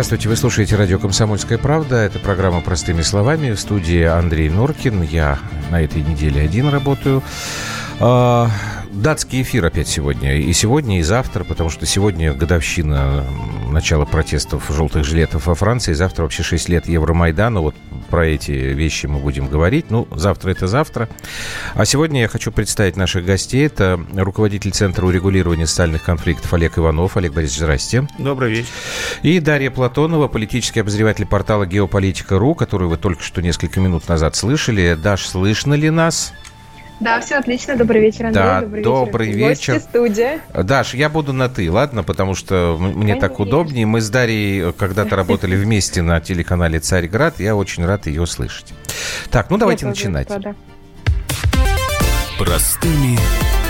Здравствуйте, вы слушаете радио «Комсомольская правда». Это программа «Простыми словами». В студии Андрей Норкин. Я на этой неделе один работаю. Датский эфир опять сегодня. И сегодня, и завтра, потому что сегодня годовщина начала протестов желтых жилетов во Франции. Завтра вообще 6 лет Евромайдана. Вот про эти вещи мы будем говорить. Ну, завтра это завтра. А сегодня я хочу представить наших гостей. Это руководитель Центра урегулирования социальных конфликтов Олег Иванов. Олег Борисович, здрасте. Добрый вечер. И Дарья Платонова, политический обозреватель портала «Геополитика.ру», которую вы только что несколько минут назад слышали. Даш, слышно ли нас? Да, все отлично. Добрый вечер, Андрей. Да, добрый, добрый вечер. вечер. студия. Даш, я буду на «ты», ладно? Потому что мне Конечно. так удобнее. Мы с Дарьей когда-то работали вместе на телеканале «Царьград». Я очень рад ее слышать. Так, ну давайте начинать. Простыми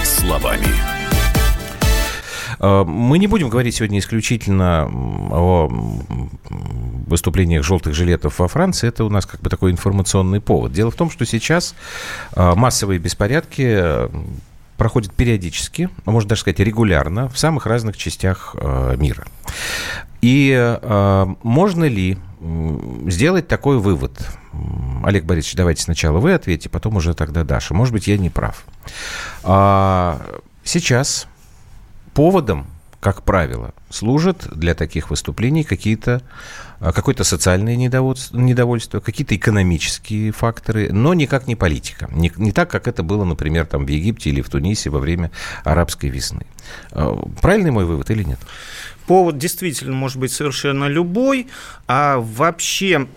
словами. Э, мы не будем говорить сегодня исключительно о выступлениях желтых жилетов во Франции. Это у нас как бы такой информационный повод. Дело в том, что сейчас э, массовые беспорядки э, проходят периодически, а можно даже сказать регулярно, в самых разных частях мира. И можно ли сделать такой вывод? Олег Борисович, давайте сначала вы ответите, потом уже тогда Даша. Может быть, я не прав. А, сейчас поводом, как правило, служат для таких выступлений какие-то а, какое-то социальное недовольство, недовольство какие-то экономические факторы, но никак не политика. Не, не так, как это было, например, там в Египте или в Тунисе во время арабской весны. А, правильный мой вывод или нет? Повод действительно может быть совершенно любой, а вообще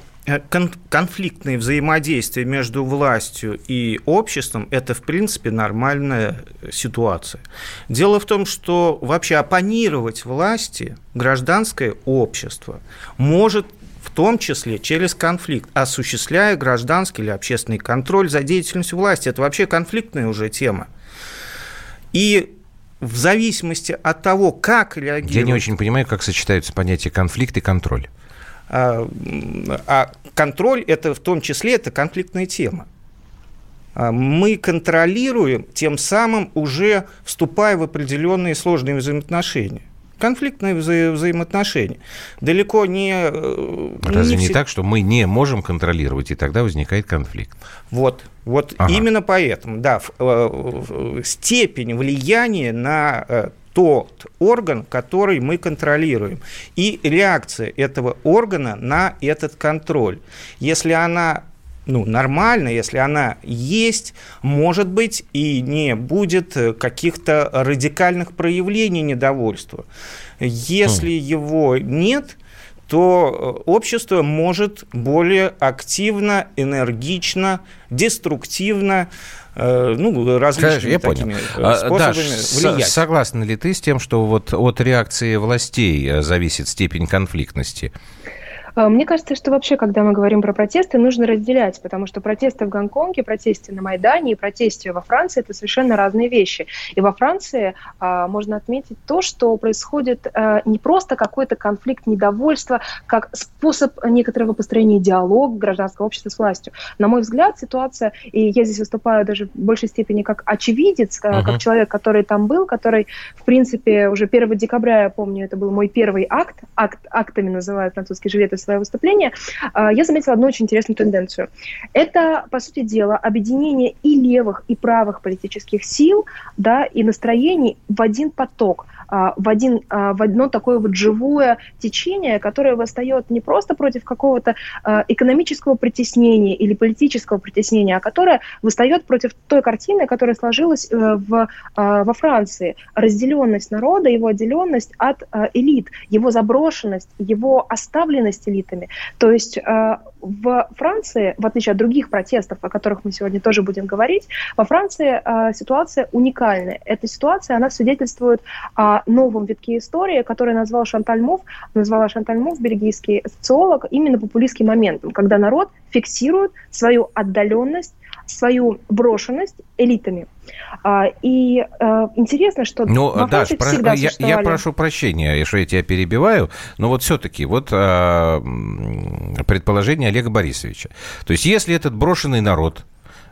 конфликтные взаимодействия между властью и обществом – это, в принципе, нормальная ситуация. Дело в том, что вообще оппонировать власти гражданское общество может в том числе через конфликт, осуществляя гражданский или общественный контроль за деятельностью власти. Это вообще конфликтная уже тема. И в зависимости от того, как реагируют... Я не очень понимаю, как сочетаются понятия конфликт и контроль. А, а контроль это в том числе это конфликтная тема. А мы контролируем, тем самым уже вступая в определенные сложные взаимоотношения конфликтные вза взаимоотношения. Далеко не... Э, Разве не, не так, что мы не можем контролировать, и тогда возникает конфликт? Вот, вот ага. именно поэтому, да, э, степень влияния на э, тот орган, который мы контролируем, и реакция этого органа на этот контроль. Если она ну, нормально, если она есть, может быть, и не будет каких-то радикальных проявлений недовольства. Если mm. его нет, то общество может более активно, энергично, деструктивно Э, ну, различными я такими понял. Э, способами Даш, влиять. Согласна ли ты с тем, что вот от реакции властей э, зависит степень конфликтности? Э, мне кажется, что вообще, когда мы говорим про протесты, нужно разделять, потому что протесты в Гонконге, протесты на Майдане и протесты во Франции – это совершенно разные вещи. И во Франции а, можно отметить то, что происходит а, не просто какой-то конфликт недовольства, как способ некоторого построения диалога гражданского общества с властью. На мой взгляд, ситуация, и я здесь выступаю даже в большей степени как очевидец, uh-huh. как человек, который там был, который, в принципе, уже 1 декабря, я помню, это был мой первый акт, акт актами называют французские жилеты свое выступление, а, я заметила одну очень интересную тенденцию. Это, по сути дела, объединение и левых, и правых политических сил, да, и настроений в один поток. А, в, один, а, в одно такое вот живое течение, которое восстает не просто против какого-то экономического притеснения или политического притеснения, а которое восстает против той картины, которая сложилась э, в, во Франции. Разделенность народа, его отделенность от элит, его заброшенность, его оставленность элитами. То есть в Франции, в отличие от других протестов, о которых мы сегодня тоже будем говорить, во Франции ситуация уникальная. Эта ситуация, она свидетельствует о новом витке истории, который назвал Шанталь Мув, назвала Шанталь Мув, бельгийский социолог, именно популистским моментом, когда народ фиксирует свою отдаленность свою брошенность элитами. А, и э, интересно, что ну, во Даш, про... всегда я, я прошу прощения, что я тебя перебиваю, но вот все-таки вот э, предположение Олега Борисовича. То есть если этот брошенный народ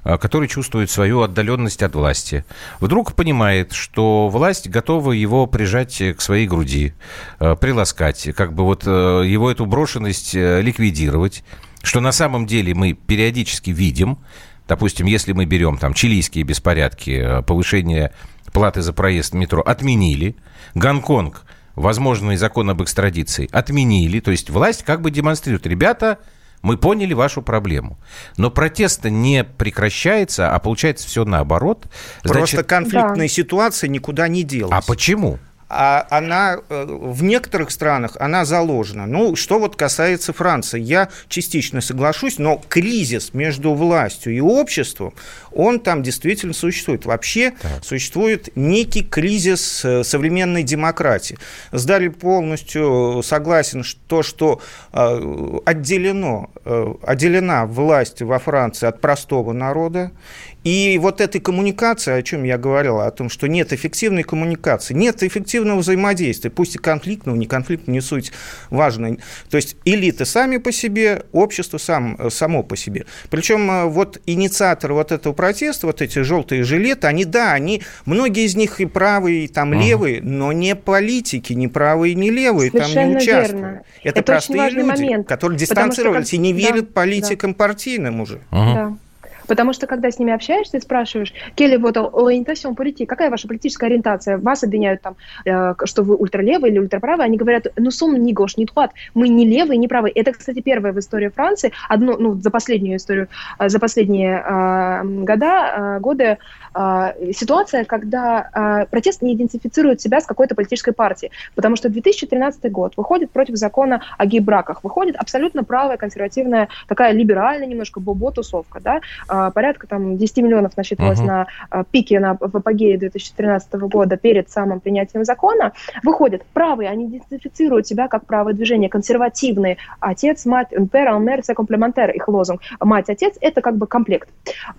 а, который чувствует свою отдаленность от власти, вдруг понимает, что власть готова его прижать к своей груди, а, приласкать, как бы вот э, его эту брошенность э, ликвидировать, что на самом деле мы периодически видим, допустим, если мы берем там чилийские беспорядки, э, повышение платы за проезд в метро отменили, Гонконг, возможный закон об экстрадиции отменили, то есть власть как бы демонстрирует, ребята, мы поняли вашу проблему. Но протест не прекращается, а получается все наоборот. Значит, Просто конфликтная да. ситуация никуда не делась. А почему? А она э, в некоторых странах она заложена. Ну, что вот касается Франции, я частично соглашусь, но кризис между властью и обществом, он там действительно существует. Вообще так. существует некий кризис э, современной демократии. Сдали полностью согласен, что, что э, отделено, отделена власть во Франции от простого народа, и вот этой коммуникации, о чем я говорил, о том, что нет эффективной коммуникации, нет эффективного взаимодействия, пусть и конфликтного, не конфликтного, не суть важно. То есть элиты сами по себе, общество сам, само по себе. Причем э, вот инициаторы вот этого протеста, вот эти желтые жилеты, они, да, они, многие из них и правые, и там uh-huh. левые, но не политики, не правые, не левые, Совершенно там не участвуют. Верно. Это, Это простые люди, момент, которые дистанцировались что, и не верят да, политикам да. партийным уже. Uh-huh. Да. Потому что, когда с ними общаешься и спрашиваешь, Келли, вот ориентацион политики, какая ваша политическая ориентация? Вас обвиняют там, э, что вы ультралевый или ультраправый. Они говорят, ну, сум не гош, не тват. Мы не левые, не правые. Это, кстати, первое в истории Франции, одно, ну, за последнюю историю, э, за последние э, года, э, годы э, ситуация, когда э, протест не идентифицирует себя с какой-то политической партией. Потому что 2013 год выходит против закона о гей-браках. Выходит абсолютно правая, консервативная, такая либеральная немножко бобо-тусовка, да, а, порядка там 10 миллионов насчитывалось uh-huh. на а, пике, на, в апогее 2013 года перед самым принятием закона, выходят правые, они идентифицируют себя как правое движение, консервативные, отец, мать, пер, алмер, комплементер, их лозунг, мать, отец, это как бы комплект.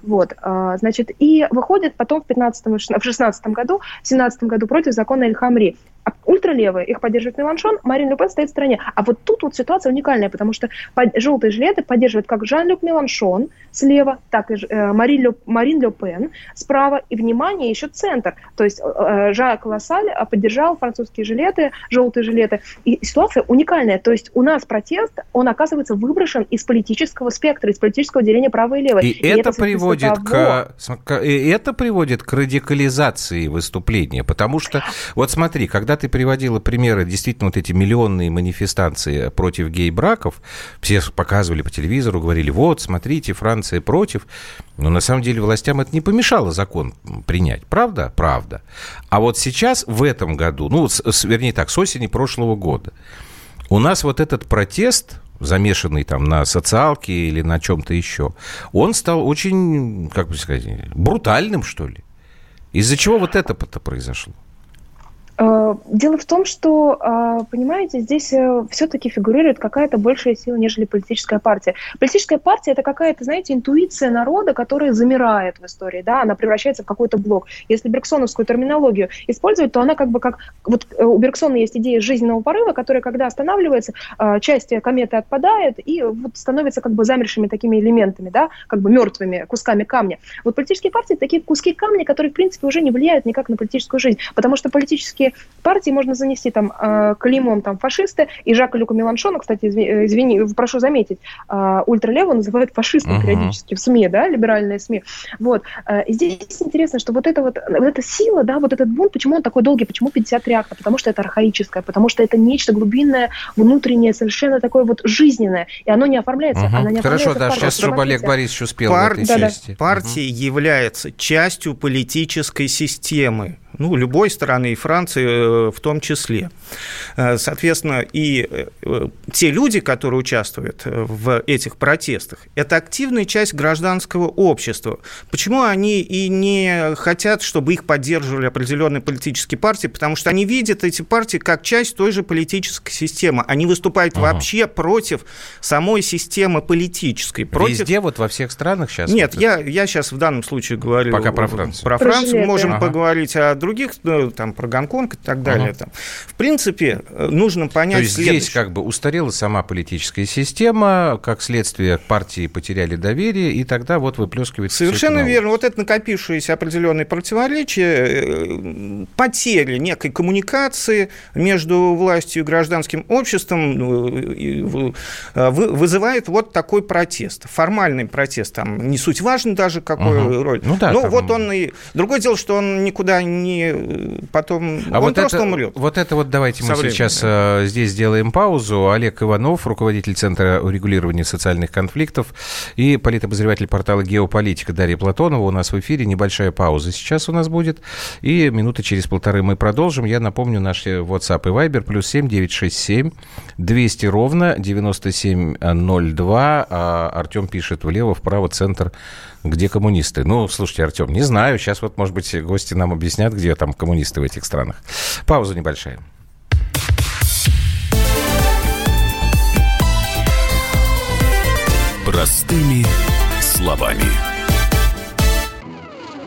Вот, а, значит, и выходят потом в 15 в 16 году, в 17 году против закона Эль-Хамри. А ультралевые, их поддерживает Меланшон, Марин Люпен стоит в стороне. А вот тут вот ситуация уникальная, потому что под, желтые жилеты поддерживают как Жан-Люк Меланшон слева, так и э, Марин, Лю, Марин Ле Пен справа, и, внимание, еще центр. То есть э, э Жак Лассаль э, поддержал французские жилеты, желтые жилеты. И ситуация уникальная. То есть у нас протест, он оказывается выброшен из политического спектра, из политического деления правой и левой. И, и это, это приводит к, к, и это приводит к радикализации выступления, потому что, вот смотри, когда когда ты приводила примеры, действительно, вот эти миллионные манифестации против гей-браков, все показывали по телевизору, говорили, вот, смотрите, Франция против. Но на самом деле властям это не помешало закон принять. Правда? Правда. А вот сейчас, в этом году, ну, с, вернее так, с осени прошлого года, у нас вот этот протест, замешанный там на социалке или на чем-то еще, он стал очень, как бы сказать, брутальным, что ли. Из-за чего вот это-то произошло? Э, дело в том, что, э, понимаете, здесь э, все-таки фигурирует какая-то большая сила, нежели политическая партия. Политическая партия – это какая-то, знаете, интуиция народа, которая замирает в истории, да, она превращается в какой-то блок. Если бергсоновскую терминологию использовать, то она как бы как… Вот у Бергсона есть идея жизненного порыва, которая, когда останавливается, часть кометы отпадает и вот становится как бы замершими такими элементами, да, как бы мертвыми кусками камня. Вот политические партии – такие куски камня, которые, в принципе, уже не влияют никак на политическую жизнь, потому что политические партии можно занести там э, клеймом там фашисты, и Жака Люка Меланшона, кстати, э, извини, прошу заметить, э, ультралево называют фашистом uh-huh. периодически в СМИ, да, либеральные СМИ. Вот. И здесь интересно, что вот эта вот, вот эта сила, да, вот этот бунт, почему он такой долгий, почему 53 акта? Потому что это архаическое, потому что это нечто глубинное, внутреннее, совершенно такое вот жизненное, и оно не оформляется. Uh-huh. Оно не Хорошо, да, сейчас, чтобы Олег Борисович успел Пар... в этой да, части. Партия uh-huh. является частью политической системы ну, любой страны, и Франции э, в том числе. Э, соответственно, и э, те люди, которые участвуют в этих протестах, это активная часть гражданского общества. Почему они и не хотят, чтобы их поддерживали определенные политические партии? Потому что они видят эти партии как часть той же политической системы. Они выступают ага. вообще против самой системы политической. Против... Везде, вот во всех странах сейчас? Нет, я, я сейчас в данном случае говорю Пока про Францию. Про Францию. Можем ага. поговорить о других других, ну, там, про Гонконг и так далее. Угу. Там. В принципе, нужно понять То есть здесь как бы устарела сама политическая система, как следствие партии потеряли доверие, и тогда вот выплескивается Совершенно верно. Вот это накопившиеся определенные противоречия, потери некой коммуникации между властью и гражданским обществом ну, вызывает вот такой протест. Формальный протест, там не суть важно даже, какой угу. роль. Ну, да, Но там... вот он и... Другое дело, что он никуда не... Потом... А он вот просто это, умрет. Вот это вот давайте мы временем, сейчас. Э, здесь сделаем паузу. Олег Иванов, руководитель Центра урегулирования социальных конфликтов и политобозреватель портала «Геополитика» Дарья Платонова у нас в эфире. Небольшая пауза сейчас у нас будет. И минуты через полторы мы продолжим. Я напомню, наши WhatsApp и Viber плюс 7 967 200 ровно 9702. А Артем пишет влево, вправо, центр где коммунисты? Ну, слушайте, Артем, не знаю. Сейчас вот, может быть, гости нам объяснят, где там коммунисты в этих странах. Пауза небольшая. Простыми словами.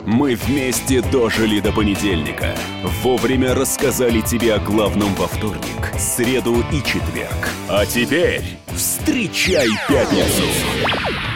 Мы вместе дожили до понедельника. Вовремя рассказали тебе о главном во вторник, среду и четверг. А теперь встречай пятницу!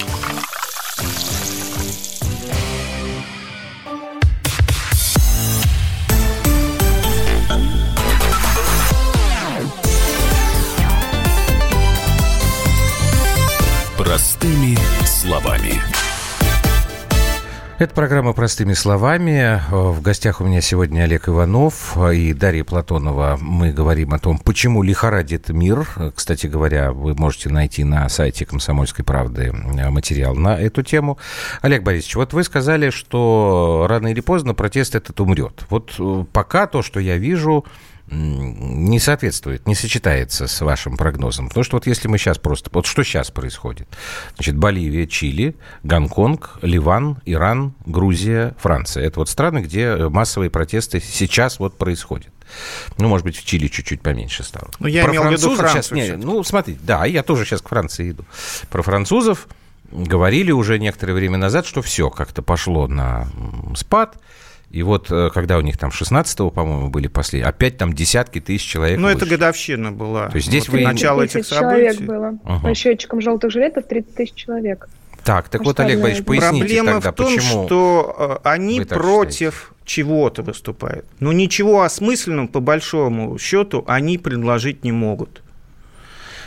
Словами. Это программа «Простыми словами». В гостях у меня сегодня Олег Иванов и Дарья Платонова. Мы говорим о том, почему лихорадит мир. Кстати говоря, вы можете найти на сайте «Комсомольской правды» материал на эту тему. Олег Борисович, вот вы сказали, что рано или поздно протест этот умрет. Вот э, пока то, что я вижу, не соответствует, не сочетается с вашим прогнозом. Потому что вот если мы сейчас просто... Вот что сейчас происходит? Значит, Боливия, Чили, Гонконг, Ливан, Иран, Грузия, Франция. Это вот страны, где массовые протесты сейчас вот происходят. Ну, может быть, в Чили чуть-чуть поменьше стало. Ну, я Про имел в виду Францию. Сейчас, не, ну, смотрите, да, я тоже сейчас к Франции иду. Про французов говорили уже некоторое время назад, что все как-то пошло на спад. И вот э, когда у них там 16-го, по-моему, были последние, опять там десятки тысяч человек. Ну, это годовщина была. То есть здесь вот вы... Начало этих событий. человек было. Угу. По счетчикам желтых жилетов 30 тысяч человек. Так, так вот, Олег Борисович, поясните Проблема тогда, в том, почему что э, они против чего-то выступают. Но ничего осмысленного, по большому счету, они предложить не могут.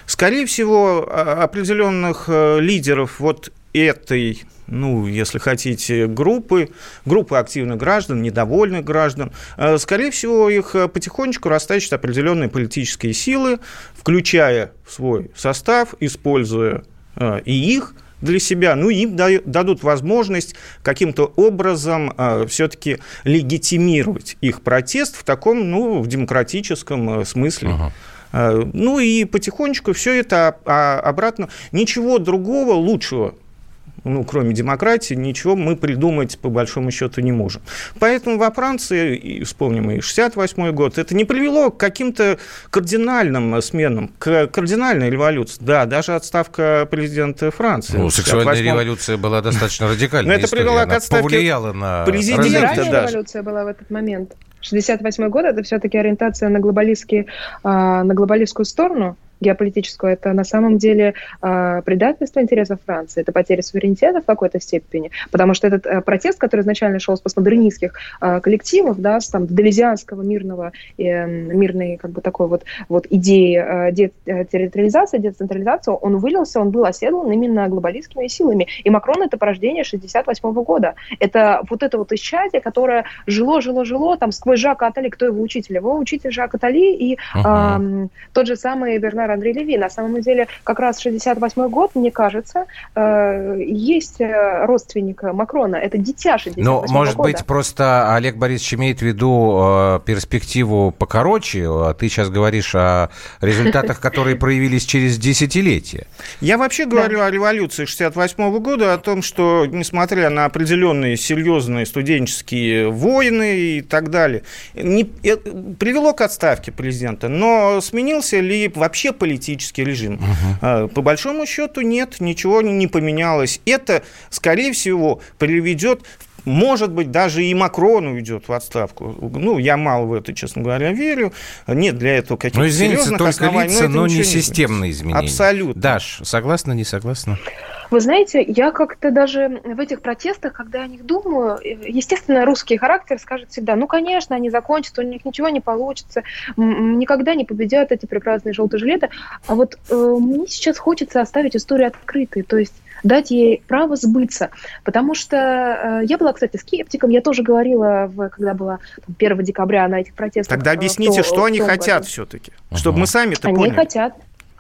Скорее всего, определенных э, лидеров вот этой ну, если хотите, группы, группы активных граждан, недовольных граждан. Э, скорее всего, их э, потихонечку растащат определенные политические силы, включая в свой состав, используя э, и их для себя, ну, им дадут возможность каким-то образом все-таки легитимировать их протест в таком, ну, в демократическом смысле. Uh-huh. Ну и потихонечку все это а, обратно. Ничего другого лучшего ну, кроме демократии, ничего мы придумать по большому счету не можем. Поэтому во Франции, и вспомним и 68 год, это не привело к каким-то кардинальным сменам, к кардинальной революции. Да, даже отставка президента Франции. Ну, сексуальная революция была достаточно радикальной. Но это привело к отставке повлияло на президента даже. революция была в этот момент. 68 год – это все-таки ориентация на, глобалистские, а, на глобалистскую сторону, геополитическую, это на самом деле э, предательство интересов Франции, это потеря суверенитета в какой-то степени, потому что этот э, протест, который изначально шел с постмодернистских э, коллективов, да, с там делезианского мирного, э, мирной как бы такой вот, вот идеи э, детерриториализации, децентрализации, он вылился, он был оседлан именно глобалистскими силами. И Макрон это порождение 68 года. Это вот это вот исчадие, которое жило, жило, жило, там сквозь Жака Атали, кто его учитель? Его учитель Жак Атали и э, тот же самый Бернар Бернар Андрей Леви. На самом деле, как раз 68 год, мне кажется, э, есть э, родственник Макрона. Это дитя 68 Ну, может года. быть, просто Олег Борисович имеет в виду э, перспективу покороче, а ты сейчас говоришь о результатах, которые проявились через десятилетия. Я вообще говорю о революции 68 года, о том, что, несмотря на определенные серьезные студенческие войны и так далее, не, привело к отставке президента, но сменился ли вообще политический режим? Угу. По большому счету нет, ничего не поменялось. Это, скорее всего, приведет может быть, даже и Макрон уйдет в отставку. Ну, я мало в это, честно говоря, верю. Нет для этого каких-то ну, серьезных только оснований. Лица, но, но не системные изменения. Абсолютно. Даш, согласна, не согласна? Вы знаете, я как-то даже в этих протестах, когда о них думаю, естественно, русский характер скажет всегда, ну, конечно, они закончатся, у них ничего не получится, никогда не победят эти прекрасные желтые жилеты. А вот э, мне сейчас хочется оставить историю открытой, то есть дать ей право сбыться. Потому что э, я была, кстати, скептиком, я тоже говорила, в, когда была там, 1 декабря на этих протестах. Тогда объясните, в, что они хотят все-таки, чтобы мы сами-то поняли. Они хотят,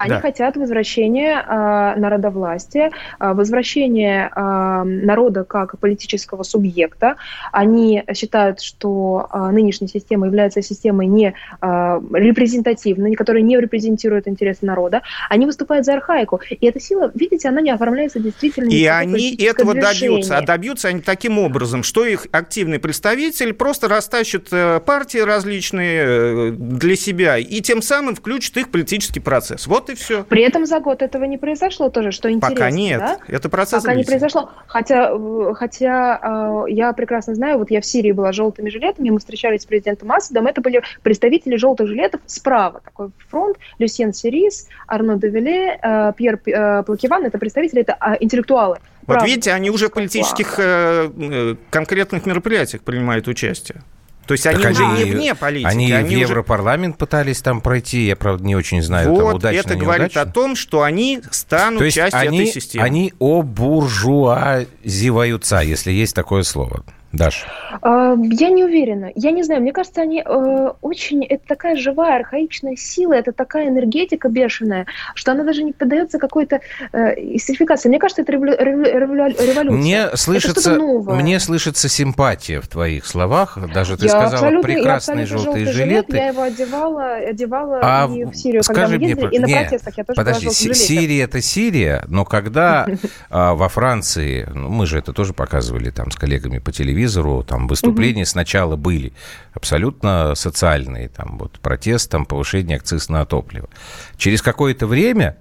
они да. хотят возвращения э, народовластия, э, возвращения э, народа как политического субъекта. Они считают, что э, нынешняя система является системой не э, репрезентативной, которая не репрезентирует интересы народа. Они выступают за архаику. И эта сила, видите, она не оформляется действительно. И они этого движение. добьются. А добьются они таким образом, что их активный представитель просто растащит э, партии различные э, для себя и тем самым включит их в политический процесс. Вот и и все. При этом за год этого не произошло тоже, что интересно. Пока нет. Да? Это процесс. Пока не произошло. Хотя, хотя э, я прекрасно знаю, вот я в Сирии была с желтыми жилетами, мы встречались с президентом Асадом, это были представители желтых жилетов справа. Такой фронт, Люсьен Сирис, Арно Девеле, э, Пьер э, Плакиван, это представители, это э, интеллектуалы. Вот Правда, видите, они уже в политических э, э, конкретных мероприятиях принимают участие. То есть они уже не вне политики. Они, они в Европарламент уже... пытались там пройти, я, правда, не очень знаю, вот, там удачно, это говорит о том, что они станут То есть частью они, этой системы. Они обуржуазиваются, если есть такое слово. Даш? А, я не уверена. Я не знаю. Мне кажется, они э, очень... Это такая живая, архаичная сила, это такая энергетика бешеная, что она даже не поддается какой-то э, истерификации. Мне кажется, это револю, револю, революция. Мне слышится, мне слышится симпатия в твоих словах. Даже ты я сказала прекрасные желтые жилеты. Жилет, я его одевала, одевала а и в Сирию, когда мы ездили, мне, и на не, протестах я тоже Подожди, Сирия это Сирия, но когда а, во Франции, ну, мы же это тоже показывали там с коллегами по телевизору, телевизору, там выступления угу. сначала были абсолютно социальные, там вот протест, там повышение акциз на топливо. Через какое-то время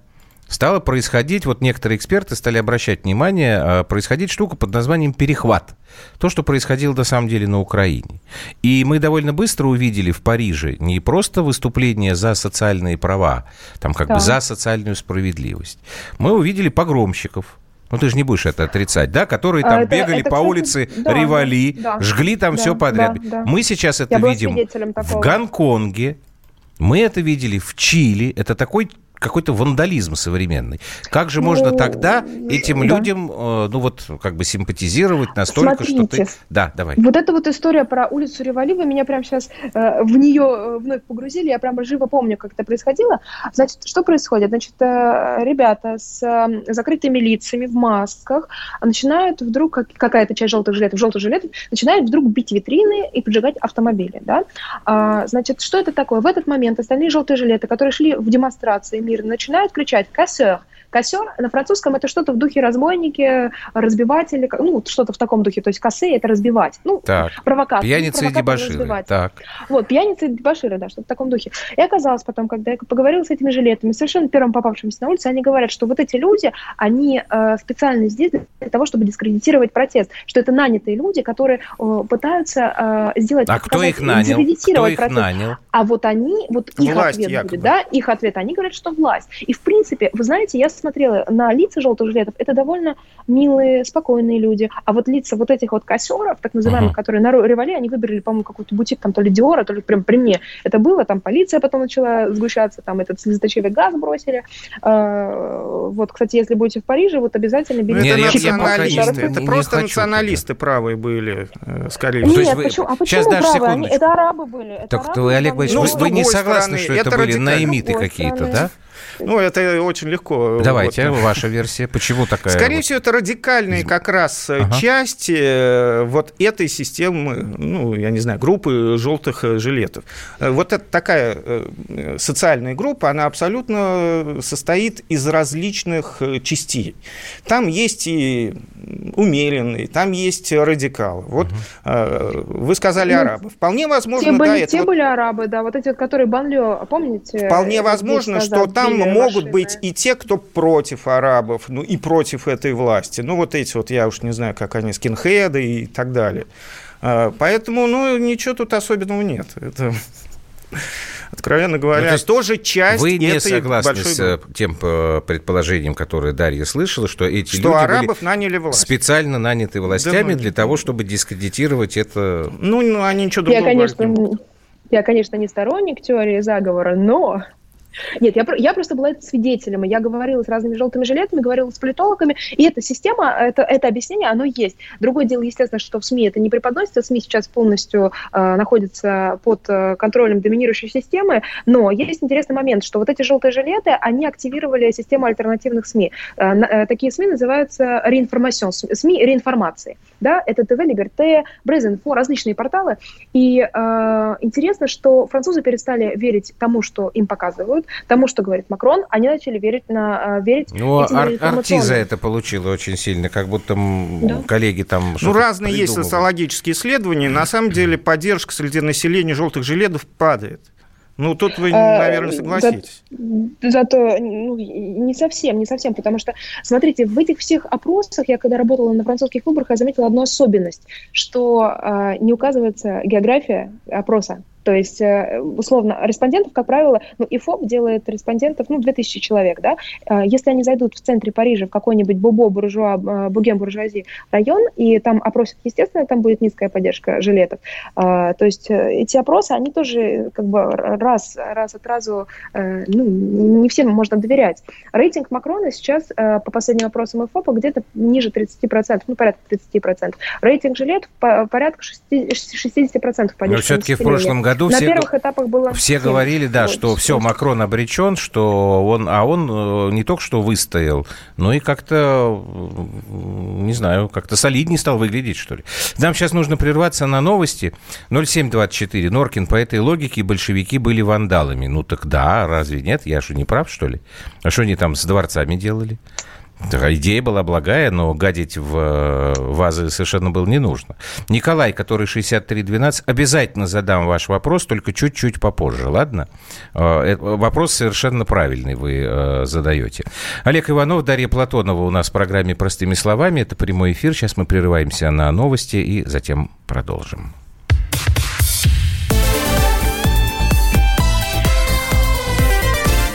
стало происходить, вот некоторые эксперты стали обращать внимание, а, происходить штука под названием перехват. То, что происходило на самом деле на Украине. И мы довольно быстро увидели в Париже не просто выступление за социальные права, там как да. бы за социальную справедливость. Мы увидели погромщиков, ну ты же не будешь это отрицать, да, которые там это, бегали это, по кстати, улице, да, ревали, да, жгли там да, все подряд. Да, да. Мы сейчас это Я видим в Гонконге, мы это видели в Чили. Это такой какой-то вандализм современный. Как же ну, можно тогда этим да. людям, э, ну вот, как бы симпатизировать настолько, Смотрите, что ты... Да, давай. Вот эта вот история про улицу Ревали, вы меня прямо сейчас э, в нее э, вновь погрузили, я прямо живо помню, как это происходило. Значит, что происходит? Значит, э, ребята с э, закрытыми лицами в масках начинают вдруг, как, какая-то часть желтых жилетов, желтых жилетов, начинают вдруг бить витрины и поджигать автомобили, да? А, значит, что это такое? В этот момент остальные желтые жилеты, которые шли в демонстрации мир начинают кричать «кассер», Кассер на французском это что-то в духе разбойники, разбиватели, ну, что-то в таком духе. То есть косы это разбивать. Ну, так. провокация. Пьяницы ну, и дебаширы. Так. Вот, пьяницы и дебаширы, да, что-то в таком духе. И оказалось потом, когда я поговорила с этими жилетами, совершенно первым попавшимся на улице, они говорят, что вот эти люди, они э, специально здесь для того, чтобы дискредитировать протест. Что это нанятые люди, которые э, пытаются э, сделать... А кто их нанял? Кто их протест. нанял? А вот они, вот их власть, ответ якобы. будет, да, их ответ, они говорят, что власть. И в принципе, вы знаете, я смотрела на лица желтых жилетов, это довольно милые, спокойные люди. А вот лица вот этих вот кассеров, так называемых, uh-huh. которые на револе, они выбрали, по-моему, какой-то бутик, там то ли Диора, то ли прям при мне. Это было, там полиция потом начала сгущаться, там этот слезоточивый газ бросили. А, вот, кстати, если будете в Париже, вот обязательно ну, берите... Это националисты, это не, просто националисты правые были, э, скорее всего. Нет, почему? А почему правые? Они, это арабы были. Это так, арабы, Олег Борисович, ну, вы, вы не согласны, стороны, что это, это были наимиты какие-то, да? Ну, это очень легко. Давайте, вот. ваша версия. Почему такая? Скорее вот... всего, это радикальные как раз ага. части э, вот этой системы, ну, я не знаю, группы желтых э, жилетов. Э, вот это такая социальная группа, она абсолютно состоит из различных частей. Там есть и умеренные, там есть радикалы. Вот угу. вы сказали ну, арабы. Вполне возможно, те да, были, это те вот... были арабы, да, вот эти, которые Банлио, помните? Вполне возможно, что там могут быть и те, кто против арабов, ну и против этой власти. Ну вот эти вот, я уж не знаю, как они, скинхеды и так далее. А, поэтому, ну, ничего тут особенного нет. Это откровенно говоря, ну, то тоже часть Вы не согласны с э, тем э, предположением, которое Дарья слышала, что эти что люди арабов были наняли власть. специально наняты властями да, для того, чтобы дискредитировать это? Ну, ну они ничего другого я, конечно, Я, конечно, не сторонник теории заговора, но нет, я, я просто была свидетелем, и я говорила с разными желтыми жилетами, говорила с политологами, и эта система, это, это объяснение, оно есть. Другое дело, естественно, что в СМИ это не преподносится, СМИ сейчас полностью э, находятся под э, контролем доминирующей системы, но есть интересный момент, что вот эти желтые жилеты, они активировали систему альтернативных СМИ. Э, э, такие СМИ называются реинформацион, СМИ реинформации. Да? Это ТВ, Либерте, Брезинфо, различные порталы. И э, интересно, что французы перестали верить тому, что им показывают, тому, что говорит Макрон, они начали верить на верить ну, ар- Артиза это получила очень сильно, как будто да. коллеги там Ну, разные есть социологические исследования. На самом деле поддержка среди населения желтых жилетов падает. Ну, тут вы, а, наверное, согласитесь. За, зато ну, не совсем, не совсем, потому что, смотрите, в этих всех опросах, я когда работала на французских выборах, я заметила одну особенность, что э, не указывается география опроса. То есть, э, условно, респондентов, как правило, ну, ИФОП делает респондентов, ну, 2000 человек, да, э, если они зайдут в центре Парижа в какой-нибудь бубо буржуа, э, бугем буржуазии район, и там опросят, естественно, там будет низкая поддержка жилетов. То есть эти опросы, они тоже как бы раз, раз от разу, ну, не всем можно доверять. Рейтинг Макрона сейчас, по последним опросам ИФОПа, где-то ниже 30%, ну, порядка 30%. Рейтинг жилетов порядка 60% поддержки. Но все-таки в прошлом году году на все, первых этапах было все говорили, да, вот, что все, Макрон обречен, что он, а он э, не только что выстоял, но и как-то, не знаю, как-то солиднее стал выглядеть, что ли. Нам сейчас нужно прерваться на новости. 0724. Норкин, по этой логике большевики были вандалами. Ну так да, разве нет? Я же не прав, что ли? А что они там с дворцами делали? Идея была благая, но гадить в э, вазы совершенно было не нужно. Николай, который 6312, обязательно задам ваш вопрос, только чуть-чуть попозже, ладно? Э, вопрос совершенно правильный вы э, задаете. Олег Иванов, Дарья Платонова у нас в программе «Простыми словами». Это прямой эфир. Сейчас мы прерываемся на новости и затем продолжим.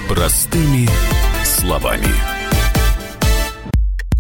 Простыми словами.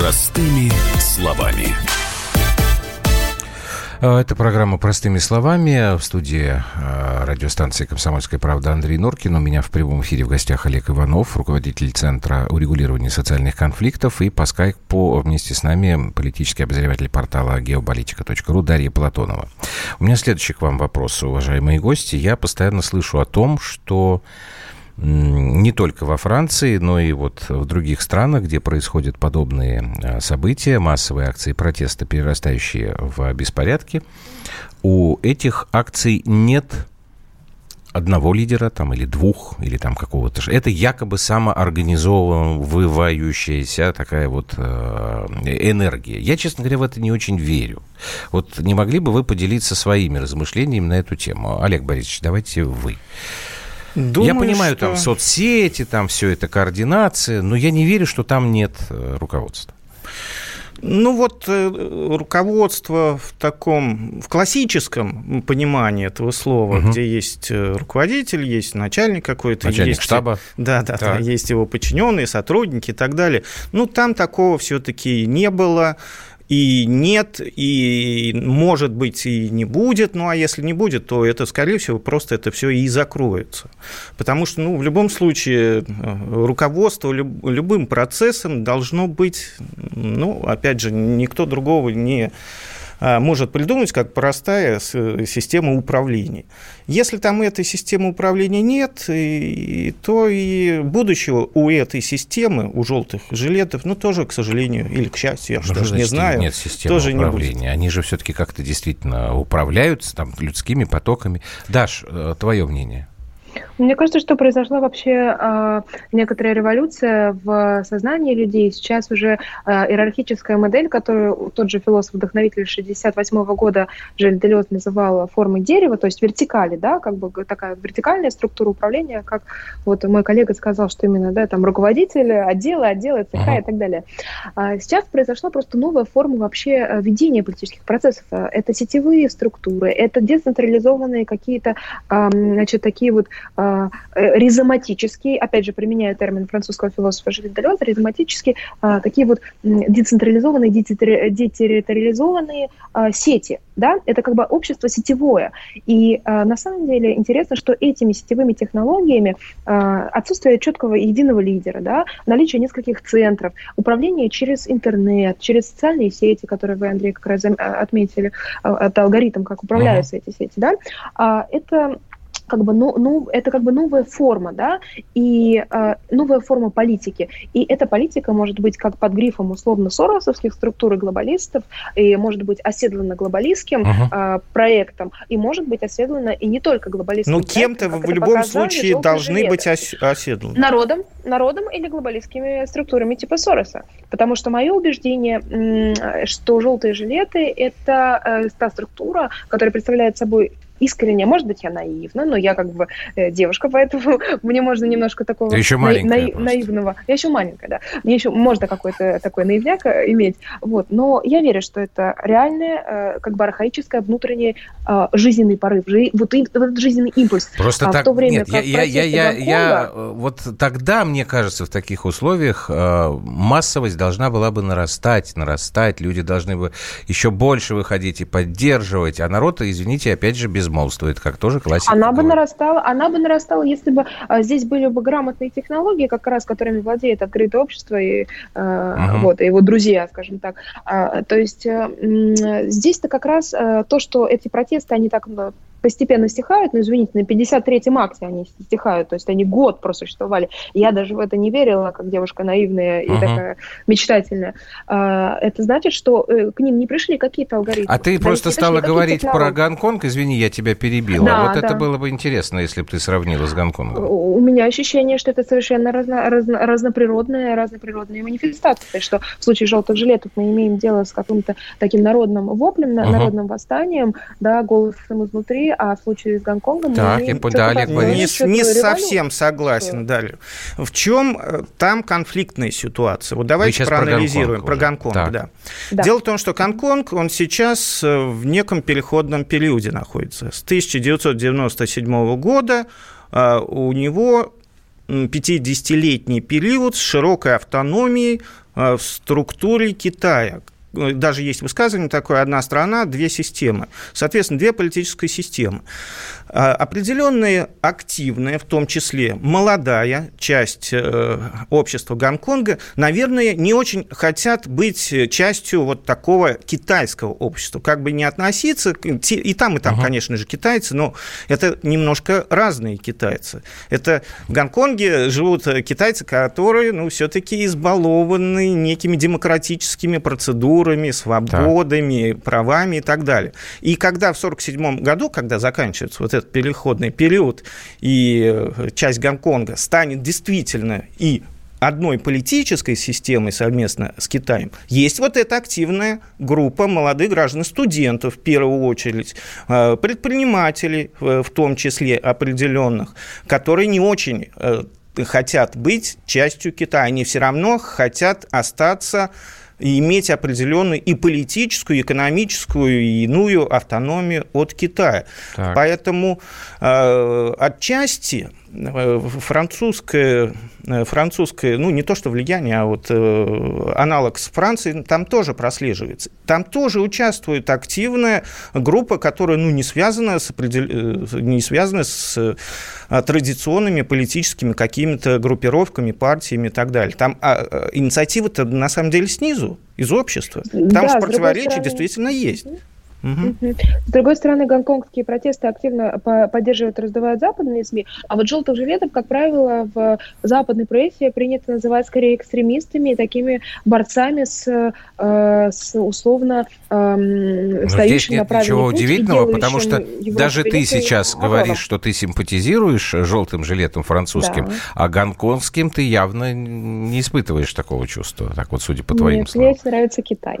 Простыми словами. А, это программа «Простыми словами». В студии а, радиостанции «Комсомольская правда» Андрей Норкин. У меня в прямом эфире в гостях Олег Иванов, руководитель Центра урегулирования социальных конфликтов. И по скайпу вместе с нами политический обозреватель портала geopolitica.ru Дарья Платонова. У меня следующий к вам вопрос, уважаемые гости. Я постоянно слышу о том, что не только во Франции, но и вот в других странах, где происходят подобные а, события, массовые акции протеста, перерастающие в беспорядки, у этих акций нет одного лидера там или двух или там какого-то это якобы самоорганизовывающаяся такая вот э, энергия. Я честно говоря в это не очень верю. Вот не могли бы вы поделиться своими размышлениями на эту тему? Олег Борисович давайте вы Думаю, я понимаю, что... там соцсети, там все это координация, но я не верю, что там нет э, руководства. Ну вот э, руководство в таком, в классическом понимании этого слова, угу. где есть э, руководитель, есть начальник какой-то, начальник есть штаба, да, да, да, есть его подчиненные, сотрудники и так далее. Ну там такого все-таки не было и нет, и может быть и не будет, ну а если не будет, то это, скорее всего, просто это все и закроется. Потому что, ну, в любом случае, э, руководство любым процессом должно быть, ну, опять же, никто другого не может придумать как простая система управления. Если там этой системы управления нет, то и будущего у этой системы, у желтых жилетов, ну, тоже, к сожалению, или к счастью, я что даже не знаю, нет системы тоже управления. Не будет. Они же все-таки как-то действительно управляются там людскими потоками. Даш, э, твое мнение? Мне кажется, что произошла вообще э, некоторая революция в сознании людей. Сейчас уже э, иерархическая модель, которую тот же философ-вдохновитель 68 года Жиль Делес называл формой дерева, то есть вертикали, да, как бы такая вертикальная структура управления, как вот мой коллега сказал, что именно, да, там руководители, отделы, отделы, цеха и так далее. А сейчас произошла просто новая форма вообще э, ведения политических процессов. Это сетевые структуры, это децентрализованные какие-то, э, значит, такие вот э, ризоматический, опять же, применяя термин французского философа Жиль Делеза, ризоматические э, такие вот децентрализованные, детерриториализованные э, сети, да, это как бы общество сетевое. И э, на самом деле интересно, что этими сетевыми технологиями э, отсутствие четкого единого лидера, да, наличие нескольких центров, управление через интернет, через социальные сети, которые вы, Андрей, как раз отметили, э, это алгоритм, как управляются uh-huh. эти сети, да, э, это как бы, ну, ну, это как бы новая форма, да, и э, новая форма политики. И эта политика может быть как под грифом условно соросовских структур и глобалистов, и может быть оседлана глобалистским uh-huh. э, проектом, и может быть оседлана и не только глобалистским Ну, кем-то в любом случае должны быть ос- оседланы. Народом, народом или глобалистскими структурами типа Сороса. Потому что мое убеждение, что желтые жилеты – это э, та структура, которая представляет собой искренне, может быть, я наивна, но я как бы э, девушка, поэтому мне можно немножко такого еще маленькая на, наивного. Я еще маленькая, да. Мне еще можно какой-то такой наивняк э, иметь. Вот. Но я верю, что это реальное, э, как бы архаическое внутренний жизненный порыв, вот, этот жизненный импульс. Просто а так, в то время, нет, как я, я, я, Гонконга, я, вот тогда, мне кажется, в таких условиях массовость должна была бы нарастать, нарастать, люди должны бы еще больше выходить и поддерживать, а народ, извините, опять же, без безмолвствует, как тоже классика. Она бы нарастала, она бы нарастала, если бы а, здесь были бы грамотные технологии, как раз которыми владеет открытое общество и э, угу. вот и его друзья, скажем так. А, то есть э, здесь-то как раз э, то, что эти протесты, они так постепенно стихают, но, извините, на 53-м акте они стихают, то есть они год просуществовали. Я даже в это не верила, как девушка наивная и uh-huh. такая мечтательная. А, это значит, что э, к ним не пришли какие-то алгоритмы. А ты да, просто стала говорить про Гонконг, извини, я тебя перебила. Да, вот да. это было бы интересно, если бы ты сравнила с Гонконгом. У меня ощущение, что это совершенно разно, разно, разноприродная, разноприродная манифестация, что в случае желтых жилетов мы имеем дело с каким-то таким народным воплем, uh-huh. народным восстанием, да, голосом изнутри, а в случае с Гонконгом... Так, и Олег Не, не совсем согласен, Далее. В чем э, там конфликтная ситуация? Вот давайте проанализируем. Про Гонконг, про Гонконг да. да. Дело в том, что Гонконг, он сейчас э, в неком переходном периоде находится. С 1997 года э, у него 50-летний период с широкой автономией в структуре Китая, даже есть высказывание такое, одна страна, две системы. Соответственно, две политические системы. А, определенные активные, в том числе молодая часть э, общества Гонконга, наверное, не очень хотят быть частью вот такого китайского общества. Как бы не относиться, и там, и там, uh-huh. конечно же, китайцы, но это немножко разные китайцы. Это в Гонконге живут китайцы, которые, ну, все-таки избалованы некими демократическими процедурами, свободами, так. правами и так далее. И когда в 1947 году, когда заканчивается вот это этот переходный период, и э, часть Гонконга станет действительно и одной политической системой совместно с Китаем, есть вот эта активная группа молодых граждан, студентов в первую очередь, э, предпринимателей в том числе определенных, которые не очень э, хотят быть частью Китая. Они все равно хотят остаться иметь определенную и политическую, и экономическую, и иную автономию от Китая. Так. Поэтому э, отчасти французское, э, французское, ну, не то что влияние, а вот э, аналог с Францией, там тоже прослеживается. Там тоже участвует активная группа, которая, ну, не связана с, не связана с традиционными политическими какими-то группировками, партиями и так далее. Там а, инициатива-то на самом деле снизу, из общества. Там да, же противоречия стороны... действительно есть. Угу. С другой стороны, гонконгские протесты активно поддерживают и раздавают западные СМИ, а вот желтых жилетов, как правило, в западной прессе принято называть скорее экстремистами и такими борцами с, э, с условно э, стоящим на правильный ничего удивительного, потому что даже ты сейчас оборот. говоришь, что ты симпатизируешь желтым жилетом французским, да. а гонконгским ты явно не испытываешь такого чувства, так вот, судя по твоим Нет, словам. Мне нравится Китай.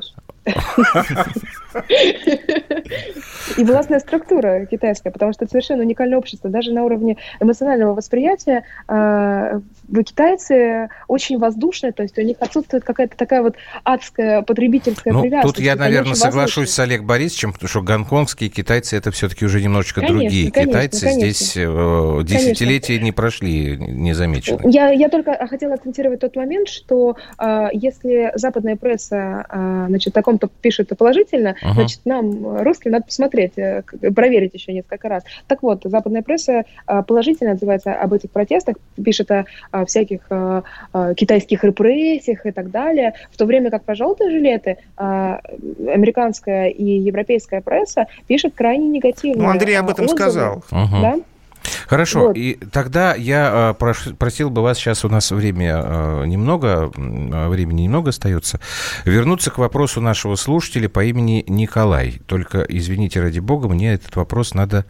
И властная структура китайская, потому что это совершенно уникальное общество. Даже на уровне эмоционального восприятия э, китайцы очень воздушные, то есть у них отсутствует какая-то такая вот адская потребительская ну, привязка. Тут я, наверное, соглашусь воздушные. с Олег Борисовичем, потому что гонконгские китайцы это все-таки уже немножечко конечно, другие конечно, китайцы. Конечно. Здесь э, десятилетия конечно. не прошли незамеченные. Я, я только хотела акцентировать тот момент, что э, если западная пресса э, значит, о ком-то пишет положительно, uh-huh. значит, нам, русским, надо посмотреть, э, проверить еще несколько раз. Так вот, западная пресса э, положительно отзывается об этих протестах, пишет о, о всяких о, о китайских репрессиях и так далее, в то время как про желтые жилеты американская и европейская пресса пишет крайне негативно. Ну, Андрей об этом отзывы. сказал. Uh-huh. Да? Хорошо, вот. и тогда я э, просил бы вас, сейчас у нас время э, немного, времени немного остается, вернуться к вопросу нашего слушателя по имени Николай. Только, извините, ради бога, мне этот вопрос надо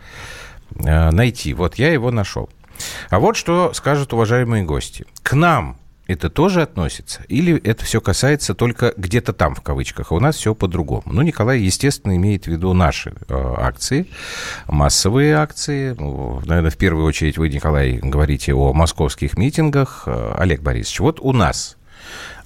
э, найти. Вот я его нашел. А вот что скажут уважаемые гости. К нам это тоже относится? Или это все касается только где-то там, в кавычках, а у нас все по-другому? Ну, Николай, естественно, имеет в виду наши э, акции, массовые акции. Ну, наверное, в первую очередь вы, Николай, говорите о московских митингах. Э, Олег Борисович, вот у нас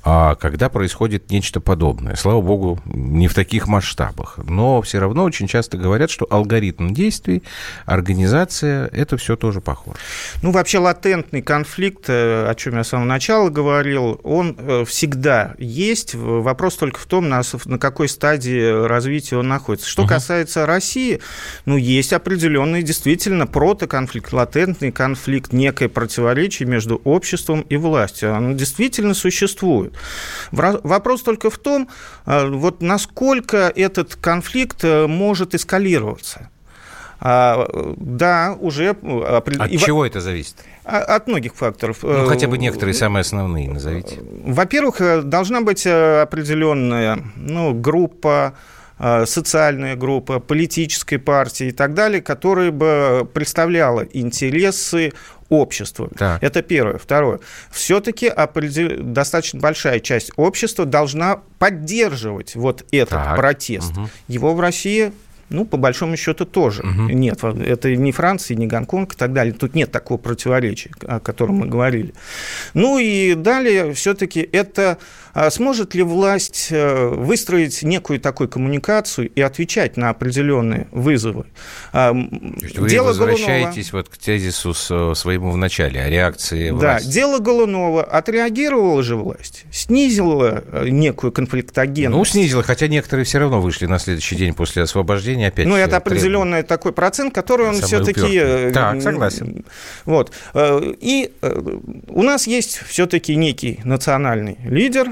когда происходит нечто подобное. Слава богу, не в таких масштабах. Но все равно очень часто говорят, что алгоритм действий, организация, это все тоже похоже. Ну, вообще латентный конфликт, э, о чем я с самого начала говорил, он э, всегда есть. Вопрос только в том, на, на какой стадии развития он находится. Что угу. касается России, ну, есть определенный действительно протоконфликт, латентный конфликт, некое противоречие между обществом и властью. Оно действительно существует. Вопрос только в том, э, вот насколько этот конфликт э, может эскалироваться. А, да, уже... Э, от и... чего это зависит? А, от многих факторов. Ну, хотя бы некоторые самые основные назовите. Во-первых, должна быть определенная ну, группа социальная группа, политической партии и так далее, которая бы представляла интересы обществу. Так. Это первое. Второе. Все-таки достаточно большая часть общества должна поддерживать вот этот так. протест. Угу. Его в России ну, по большому счету, тоже угу. нет. Это не Франция, не Гонконг и так далее. Тут нет такого противоречия, о котором мы говорили. Ну и далее все-таки это а сможет ли власть э, выстроить некую такую коммуникацию и отвечать на определенные вызовы? А, вы дело возвращаетесь Голунова... вот к тезису э, своему в начале, о реакции власти. Да, дело Голунова отреагировала же власть, снизила э, некую конфликтогенность. Ну, снизила, хотя некоторые все равно вышли на следующий день после освобождения опять. Ну, это определенный требует. такой процент, который он все-таки... Так, согласен. Вот. И у нас есть все-таки некий национальный лидер,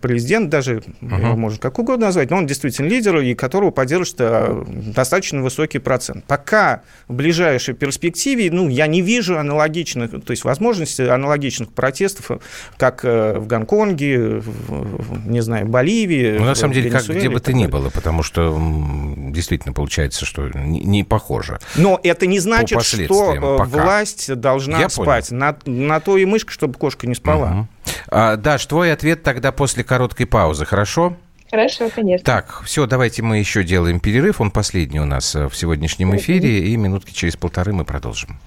президент, даже uh-huh. его можно как угодно назвать, но он действительно лидер, и которого поддержит э, достаточно высокий процент. Пока в ближайшей перспективе, ну, я не вижу аналогичных, то есть возможности аналогичных протестов, как э, в Гонконге, в, не знаю, Боливии. Ну, на самом деле, как где бы то ни было, потому что действительно получается, что не, не похоже. Но это не значит, что пока. власть должна я спать. На, на то и мышка, чтобы кошка не спала. Угу. А, Даш, твой ответ тогда после короткой паузы, хорошо? Хорошо, конечно. Так, все, давайте мы еще делаем перерыв. Он последний у нас э, в сегодняшнем эфире. И минутки через полторы мы продолжим.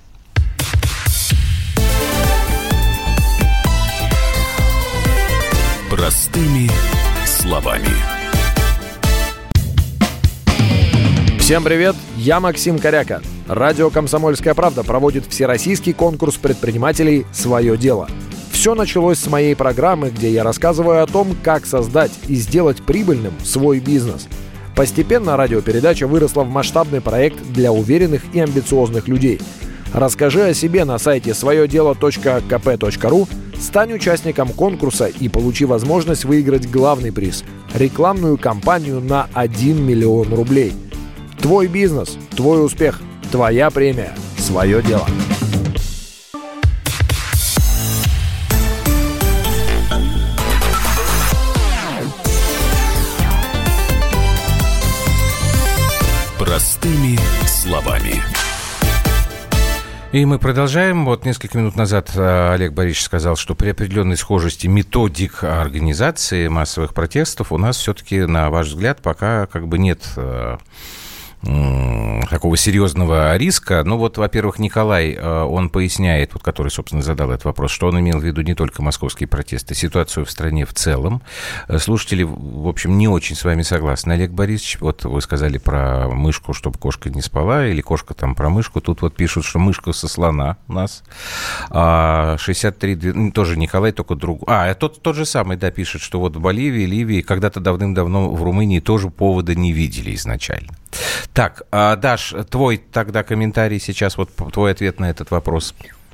Простыми словами. Всем привет, я Максим Коряка. Радио «Комсомольская правда» проводит всероссийский конкурс предпринимателей «Свое дело». Все началось с моей программы, где я рассказываю о том, как создать и сделать прибыльным свой бизнес. Постепенно радиопередача выросла в масштабный проект для уверенных и амбициозных людей. Расскажи о себе на сайте своедело.кп.ру, стань участником конкурса и получи возможность выиграть главный приз – рекламную кампанию на 1 миллион рублей. Твой бизнес, твой успех, твоя премия, свое дело. И мы продолжаем. Вот несколько минут назад э, Олег Борисович сказал, что при определенной схожести методик организации массовых протестов у нас все-таки, на ваш взгляд, пока как бы нет э, такого серьезного риска. Ну вот, во-первых, Николай, э, он поясняет, вот который, собственно, задал этот вопрос, что он имел в виду не только московские протесты, ситуацию в стране в целом. Э, слушатели, в общем, не очень с вами согласны, Олег Борисович. Вот вы сказали про мышку, чтобы кошка не спала, или кошка там про мышку. Тут вот пишут, что мышка со слона у нас. 63, а, ну, тоже Николай, только друг. А, тот, тот же самый, да, пишет, что вот в Боливии, Ливии, когда-то давным-давно в Румынии тоже повода не видели изначально. Так, а, Даш, твой тогда комментарий сейчас, вот твой ответ на этот вопрос.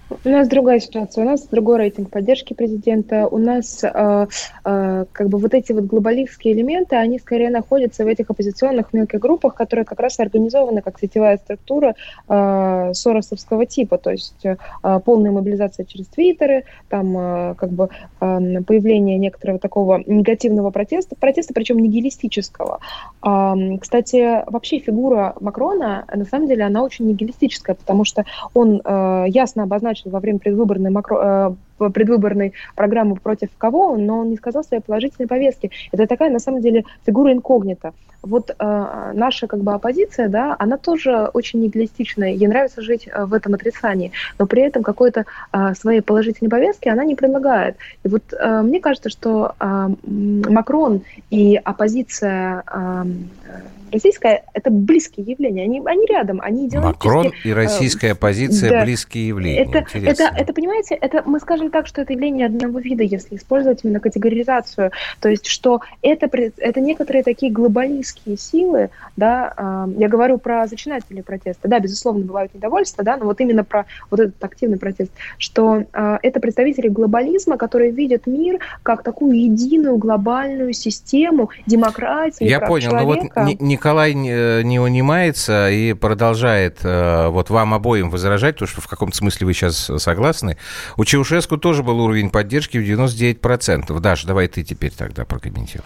У нас другая ситуация, у нас другой рейтинг поддержки президента, у нас э, э, как бы вот эти вот глобалистские элементы, они скорее находятся в этих оппозиционных мелких группах, которые как раз организованы как сетевая структура э, соросовского типа, то есть э, полная мобилизация через твиттеры, там э, как бы э, появление некоторого такого негативного протеста, протеста, причем нигилистического. Э, кстати, вообще фигура Макрона, на самом деле, она очень нигилистическая, потому что он э, ясно обозначил начал во время предвыборной, макро, э, предвыборной программы против кого, но он не сказал своей положительной повестки. Это такая, на самом деле, фигура инкогнита. Вот э, наша как бы оппозиция, да, она тоже очень нигилистичная. Ей нравится жить э, в этом отрицании, но при этом какой-то э, своей положительной повестки она не предлагает. И вот э, мне кажется, что э, Макрон и оппозиция э, российская – это близкие явления. Они, они рядом, они идеологически... Макрон и российская оппозиция да. близкие явления. Это, это, это, понимаете, это мы скажем так, что это явление одного вида, если использовать именно категоризацию. То есть, что это, это некоторые такие глобалистские силы, да, я говорю про зачинателей протеста, да, безусловно, бывают недовольства, да, но вот именно про вот этот активный протест, что а, это представители глобализма, которые видят мир как такую единую глобальную систему демократии, Я понял, человека. но вот Николай не, не унимается и продолжает э, вот вам обоим возражать, потому что в каком-то смысле вы сейчас согласны. У Чаушеску тоже был уровень поддержки в 99%. Даша, давай ты теперь тогда прокомментируй.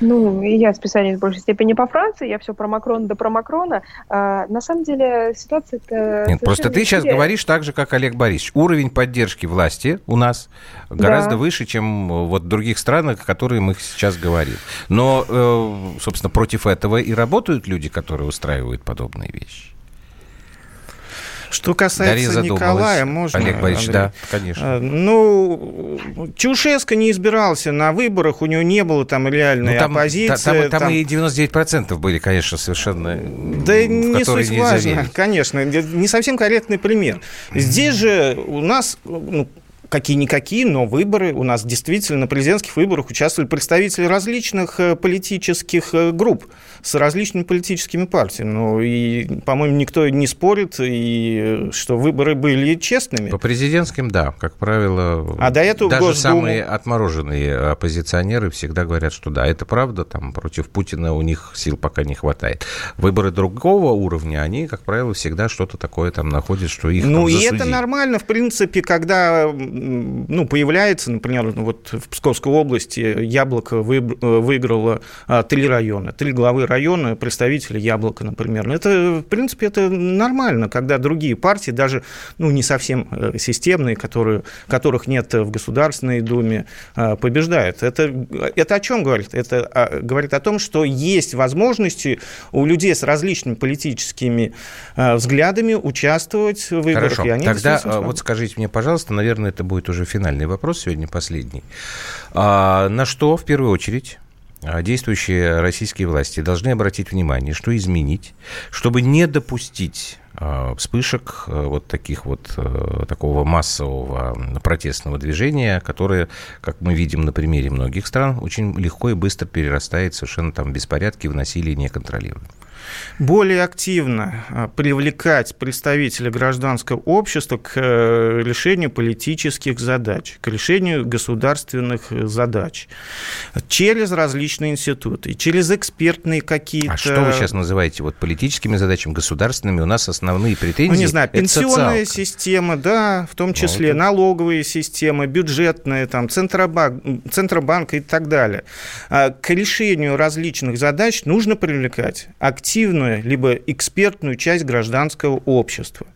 Ну, я специалист в большей степени по Франции, я все про Макрона да про Макрона. А, на самом деле ситуация-то... Нет, просто ты сейчас говоришь так же, как Олег Борисович. Уровень поддержки власти у нас гораздо да. выше, чем вот в других странах, о которых мы сейчас говорим. Но, э, собственно, против этого и работают люди, которые устраивают подобные вещи. Что касается Николая, можно... Олег Борисович, Андрей, да, конечно. Э, ну, Чушеско не избирался на выборах, у него не было там реальной ну, там, оппозиции. Там, там, там и 99% были, конечно, совершенно... Да не суть важно, конечно. Не совсем корректный пример. Здесь же у нас ну, какие-никакие, но выборы. У нас действительно на президентских выборах участвовали представители различных э, политических э, групп с различными политическими партиями. Ну, и, по-моему, никто не спорит, и что выборы были честными. По президентским, да, как правило. А до этого даже Госдуму... самые отмороженные оппозиционеры всегда говорят, что да, это правда, там против Путина у них сил пока не хватает. Выборы другого уровня, они, как правило, всегда что-то такое там находят, что их Ну, и это нормально, в принципе, когда ну, появляется, например, вот в Псковской области Яблоко выиграло а, три района, три главы района, представители Яблока, например. Это, в принципе, это нормально, когда другие партии, даже ну, не совсем э, системные, которые, которых нет в Государственной Думе, а, побеждают. Это, это о чем говорит? Это говорит о том, что есть возможности у людей с различными политическими взглядами участвовать в выборах. Хорошо, тогда вот скажите мне, пожалуйста, наверное, это будет уже финальный вопрос сегодня, последний. А, на что в первую очередь а, действующие российские власти должны обратить внимание, что изменить, чтобы не допустить а, вспышек вот таких вот такого массового протестного движения, которое, как мы видим на примере многих стран, очень легко и быстро перерастает совершенно там беспорядки, в насилие неконтролируемое более активно а, привлекать представителей гражданского общества к э, решению политических задач, к решению государственных задач через различные институты, через экспертные какие-то... А что вы сейчас называете вот политическими задачами, государственными? У нас основные претензии... Ну, не знаю, пенсионная система, да, в том числе ну, налоговые системы, бюджетная, там, Центробанк, Центробанк и так далее. А к решению различных задач нужно привлекать активно активную, либо экспертную часть гражданского общества.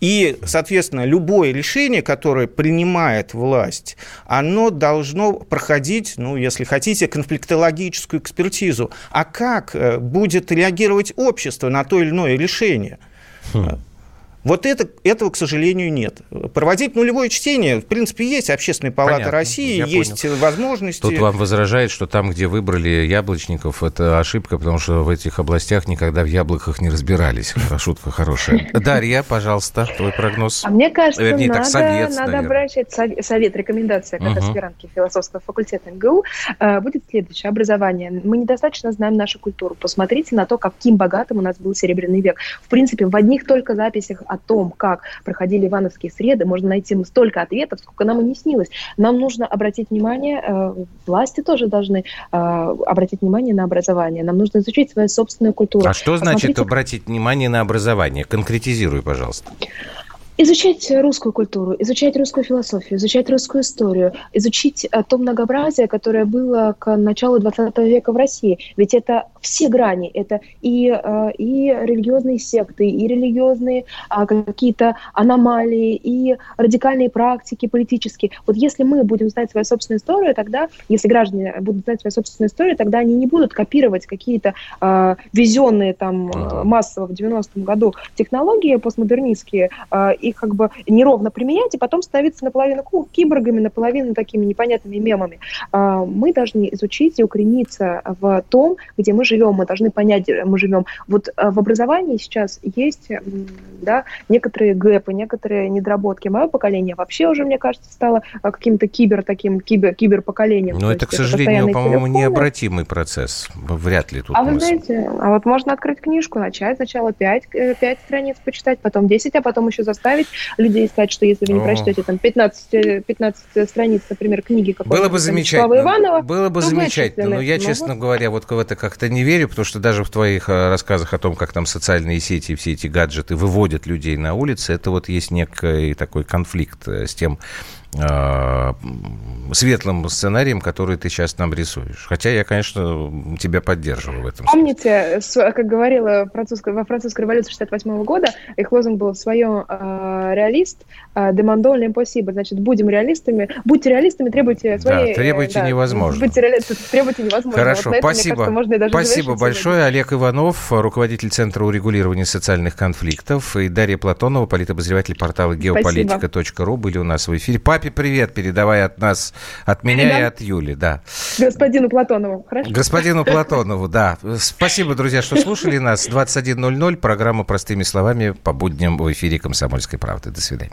И, соответственно, любое решение, которое принимает власть, оно должно проходить, ну, если хотите, конфликтологическую экспертизу. А как э, будет реагировать общество на то или иное решение? Хм. Вот это, этого, к сожалению, нет. Проводить нулевое чтение, в принципе, есть Общественная палата Понятно, России, есть понял. возможности. Тут вам возражает, что там, где выбрали яблочников, это ошибка, потому что в этих областях никогда в яблоках не разбирались. Шутка хорошая. Дарья, пожалуйста, твой прогноз. А мне кажется, Вернее, надо, так, совет, надо обращать совет, рекомендация как угу. аспирантки философского факультета МГУ э, будет следующее. Образование. Мы недостаточно знаем нашу культуру. Посмотрите на то, каким богатым у нас был Серебряный век. В принципе, в одних только записях о том, как проходили ивановские среды, можно найти столько ответов, сколько нам и не снилось. Нам нужно обратить внимание, э, власти тоже должны э, обратить внимание на образование. Нам нужно изучить свою собственную культуру. А что значит Посмотрите... обратить внимание на образование? Конкретизируй, пожалуйста. Изучать русскую культуру, изучать русскую философию, изучать русскую историю, изучить э, то многообразие, которое было к началу 20 века в России. Ведь это все грани. Это и, э, и религиозные секты, и религиозные а, какие-то аномалии, и радикальные практики политические. Вот если мы будем знать свою собственную историю, тогда, если граждане будут знать свою собственную историю, тогда они не будут копировать какие-то э, везенные там массово в 90-м году технологии постмодернистские, э, их как бы неровно применять, и потом становиться наполовину киборгами, наполовину такими непонятными мемами. Э, мы должны изучить и укорениться в том, где мы живем, мы должны понять, где мы живем. Вот э, в образовании сейчас есть да, некоторые гэпы, некоторые недоработки. Мое поколение вообще уже, мне кажется, стало э, каким-то кибер таким, кибер, киберпоколением. Но это, к сожалению, по-моему, необратимый процесс. Вряд ли тут А вы знаете, а вот можно открыть книжку, начать сначала 5, 5 э, страниц почитать, потом 10, а потом еще заставить людей сказать, что если вы не прочтете там 15, 15 страниц, например, книги какого-то Было бы замечательно. Иванова, Было бы замечательно, но я, честно говоря, вот в это как-то не верю, потому что даже в твоих э, рассказах о том, как там социальные сети и все эти гаджеты выводят людей на улицы, это вот есть некий такой конфликт э, с тем, э, светлым сценарием, который ты сейчас нам рисуешь. Хотя я, конечно, тебя поддерживаю в этом. Помните, как говорила французская, во французской революции 68 года, их лозунг был своем э, реалист, э, demandons l'impossible, значит, будем реалистами, будьте реалистами, требуйте свои... Да, требуйте э, невозможно. Будьте реалистами, требуйте невозможно. Хорошо, вот спасибо. Кажется, можно спасибо большое. Олег Иванов, руководитель Центра урегулирования социальных конфликтов, и Дарья Платонова, политобозреватель портала geopolitika.ru были у нас в эфире. Папе привет передавай от нас от меня да? и от Юли, да. Господину Платонову, хорошо? Господину Платонову, да. Спасибо, друзья, что слушали нас. 21.00, программа «Простыми словами» по будням в эфире «Комсомольской правды». До свидания.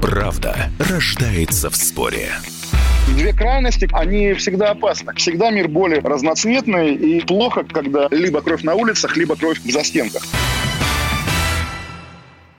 Правда рождается в споре. Две крайности, они всегда опасны. Всегда мир более разноцветный и плохо, когда либо кровь на улицах, либо кровь в застенках.